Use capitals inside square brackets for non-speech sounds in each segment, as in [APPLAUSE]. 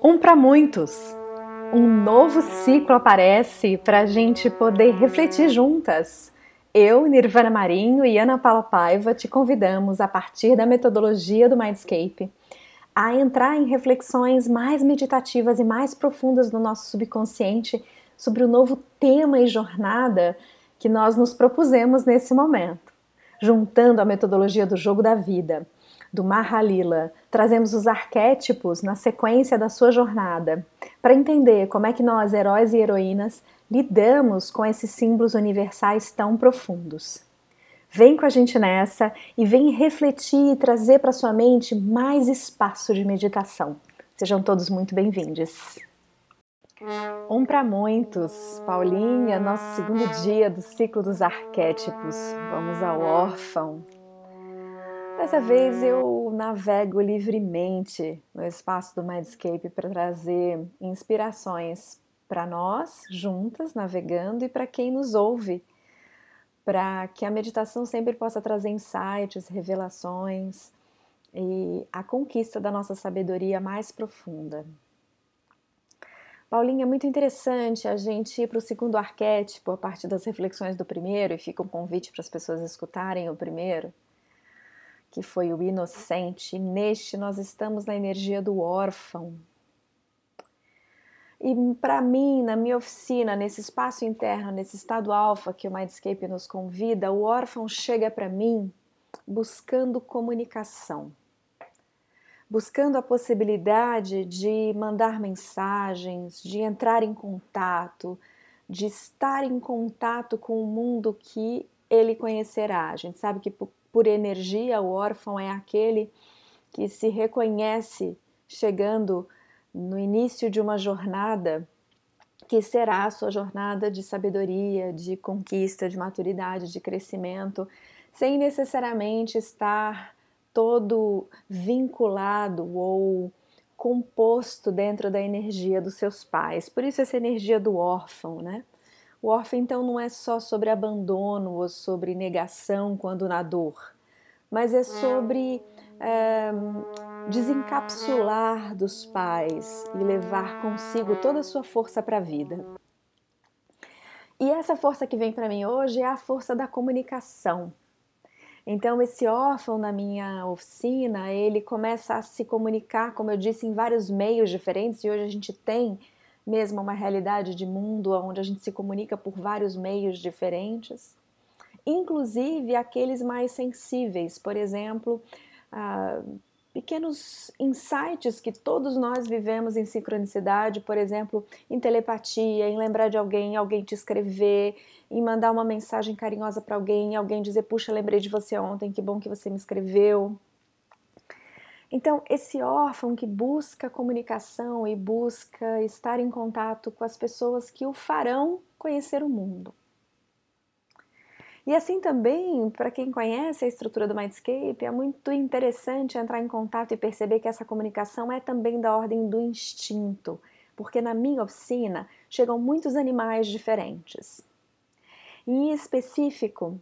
Um para muitos. Um novo ciclo aparece para a gente poder refletir juntas. Eu, Nirvana Marinho e Ana Paula Paiva te convidamos, a partir da metodologia do Mindscape, a entrar em reflexões mais meditativas e mais profundas do nosso subconsciente sobre o novo tema e jornada que nós nos propusemos nesse momento, juntando a metodologia do jogo da vida do Mahalila, trazemos os arquétipos na sequência da sua jornada, para entender como é que nós, heróis e heroínas, lidamos com esses símbolos universais tão profundos. Vem com a gente nessa e vem refletir e trazer para sua mente mais espaço de meditação. Sejam todos muito bem-vindos. Um para muitos, Paulinha, nosso segundo dia do ciclo dos arquétipos. Vamos ao órfão, Dessa vez eu navego livremente no espaço do Mindscape para trazer inspirações para nós, juntas, navegando, e para quem nos ouve, para que a meditação sempre possa trazer insights, revelações e a conquista da nossa sabedoria mais profunda. Paulinha, é muito interessante a gente ir para o segundo arquétipo a partir das reflexões do primeiro, e fica um convite para as pessoas escutarem o primeiro que foi o inocente, neste nós estamos na energia do órfão. E para mim, na minha oficina, nesse espaço interno, nesse estado alfa que o Mindscape nos convida, o órfão chega para mim buscando comunicação, buscando a possibilidade de mandar mensagens, de entrar em contato, de estar em contato com o mundo que ele conhecerá. A gente sabe que por energia, o órfão é aquele que se reconhece chegando no início de uma jornada que será a sua jornada de sabedoria, de conquista, de maturidade, de crescimento, sem necessariamente estar todo vinculado ou composto dentro da energia dos seus pais. Por isso essa energia do órfão, né? O órfão, então, não é só sobre abandono ou sobre negação quando na dor, mas é sobre é, desencapsular dos pais e levar consigo toda a sua força para a vida. E essa força que vem para mim hoje é a força da comunicação. Então, esse órfão na minha oficina, ele começa a se comunicar, como eu disse, em vários meios diferentes, e hoje a gente tem mesmo uma realidade de mundo onde a gente se comunica por vários meios diferentes, inclusive aqueles mais sensíveis, por exemplo, ah, pequenos insights que todos nós vivemos em sincronicidade, por exemplo, em telepatia, em lembrar de alguém, alguém te escrever, em mandar uma mensagem carinhosa para alguém, alguém dizer, puxa, lembrei de você ontem, que bom que você me escreveu. Então, esse órfão que busca comunicação e busca estar em contato com as pessoas que o farão conhecer o mundo. E assim também, para quem conhece a estrutura do Mindscape, é muito interessante entrar em contato e perceber que essa comunicação é também da ordem do instinto, porque na minha oficina chegam muitos animais diferentes. Em específico,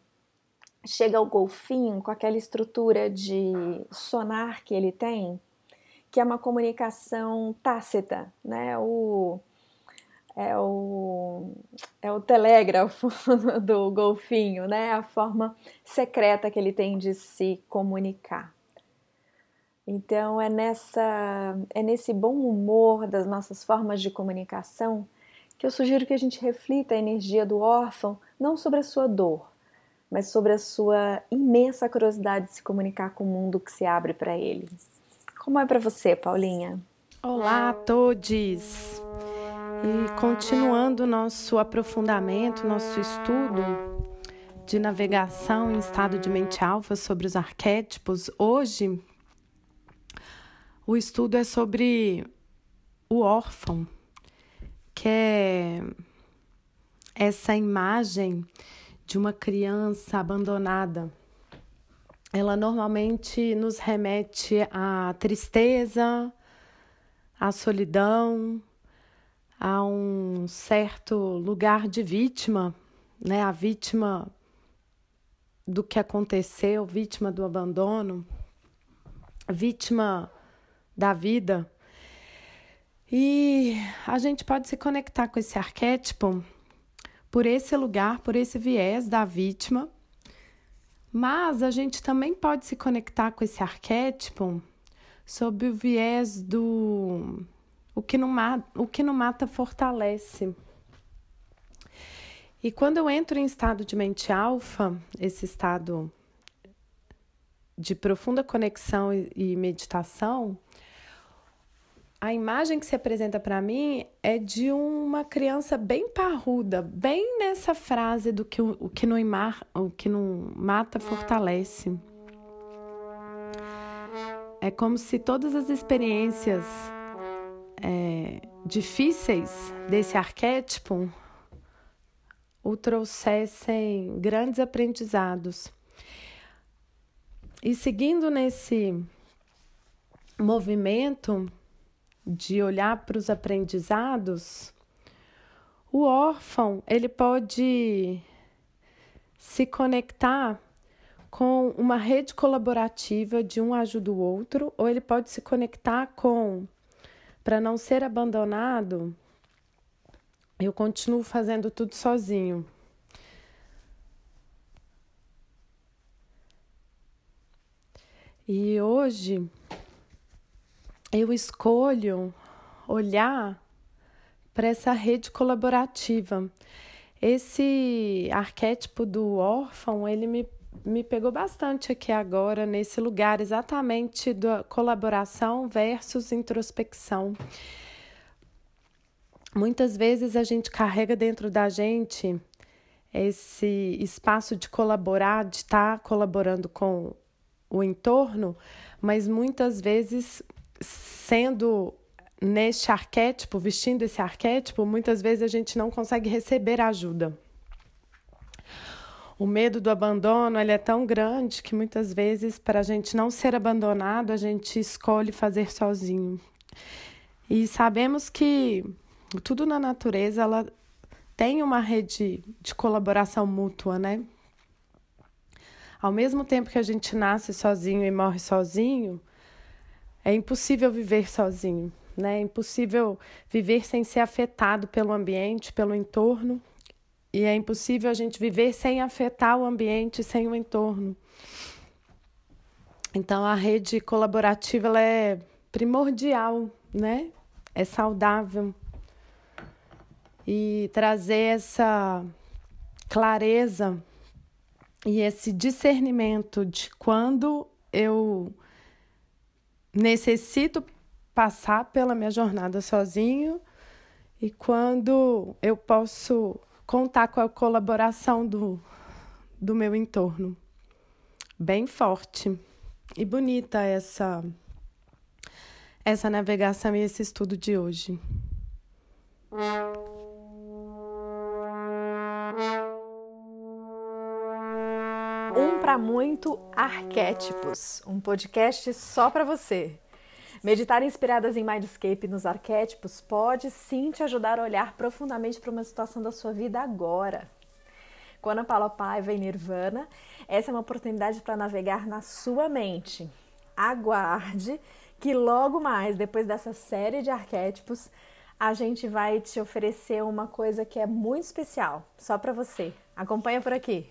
chega o golfinho com aquela estrutura de sonar que ele tem, que é uma comunicação tácita, né? O, é o, é o telégrafo [LAUGHS] do golfinho, né? A forma secreta que ele tem de se comunicar. Então é nessa é nesse bom humor das nossas formas de comunicação que eu sugiro que a gente reflita a energia do órfão não sobre a sua dor, mas sobre a sua imensa curiosidade de se comunicar com o mundo que se abre para ele. Como é para você, Paulinha? Olá a todos! E continuando nosso aprofundamento, nosso estudo de navegação em estado de mente alfa sobre os arquétipos, hoje o estudo é sobre o órfão, que é essa imagem de uma criança abandonada, ela normalmente nos remete à tristeza, à solidão, a um certo lugar de vítima, né? A vítima do que aconteceu, vítima do abandono. vítima da vida. E a gente pode se conectar com esse arquétipo por esse lugar, por esse viés da vítima. Mas a gente também pode se conectar com esse arquétipo sob o viés do o que não mata, o que não mata fortalece. E quando eu entro em estado de mente alfa, esse estado de profunda conexão e meditação, a imagem que se apresenta para mim é de uma criança bem parruda, bem nessa frase do que o, o que, não, mar, o que não mata fortalece. É como se todas as experiências é, difíceis desse arquétipo o trouxessem grandes aprendizados. E seguindo nesse movimento de olhar para os aprendizados, o órfão ele pode se conectar com uma rede colaborativa de um ajuda o outro, ou ele pode se conectar com para não ser abandonado, eu continuo fazendo tudo sozinho. E hoje eu escolho olhar para essa rede colaborativa. Esse arquétipo do órfão, ele me, me pegou bastante aqui agora, nesse lugar exatamente da colaboração versus introspecção. Muitas vezes a gente carrega dentro da gente esse espaço de colaborar, de estar tá colaborando com o entorno, mas muitas vezes sendo neste arquétipo, vestindo esse arquétipo, muitas vezes a gente não consegue receber ajuda. O medo do abandono ele é tão grande que muitas vezes, para a gente não ser abandonado, a gente escolhe fazer sozinho. E sabemos que tudo na natureza ela tem uma rede de colaboração mútua, né? Ao mesmo tempo que a gente nasce sozinho e morre sozinho, é impossível viver sozinho, né? É impossível viver sem ser afetado pelo ambiente, pelo entorno, e é impossível a gente viver sem afetar o ambiente, sem o entorno. Então a rede colaborativa ela é primordial, né? É saudável e trazer essa clareza e esse discernimento de quando eu necessito passar pela minha jornada sozinho e quando eu posso contar com a colaboração do, do meu entorno. Bem forte e bonita essa essa navegação e esse estudo de hoje. Um para muito arquétipos, um podcast só para você. Meditar inspiradas em Mindscape nos arquétipos pode sim te ajudar a olhar profundamente para uma situação da sua vida agora. Com Ana Paula Paiva e Nirvana, essa é uma oportunidade para navegar na sua mente. Aguarde que logo mais, depois dessa série de arquétipos, a gente vai te oferecer uma coisa que é muito especial, só para você. Acompanha por aqui.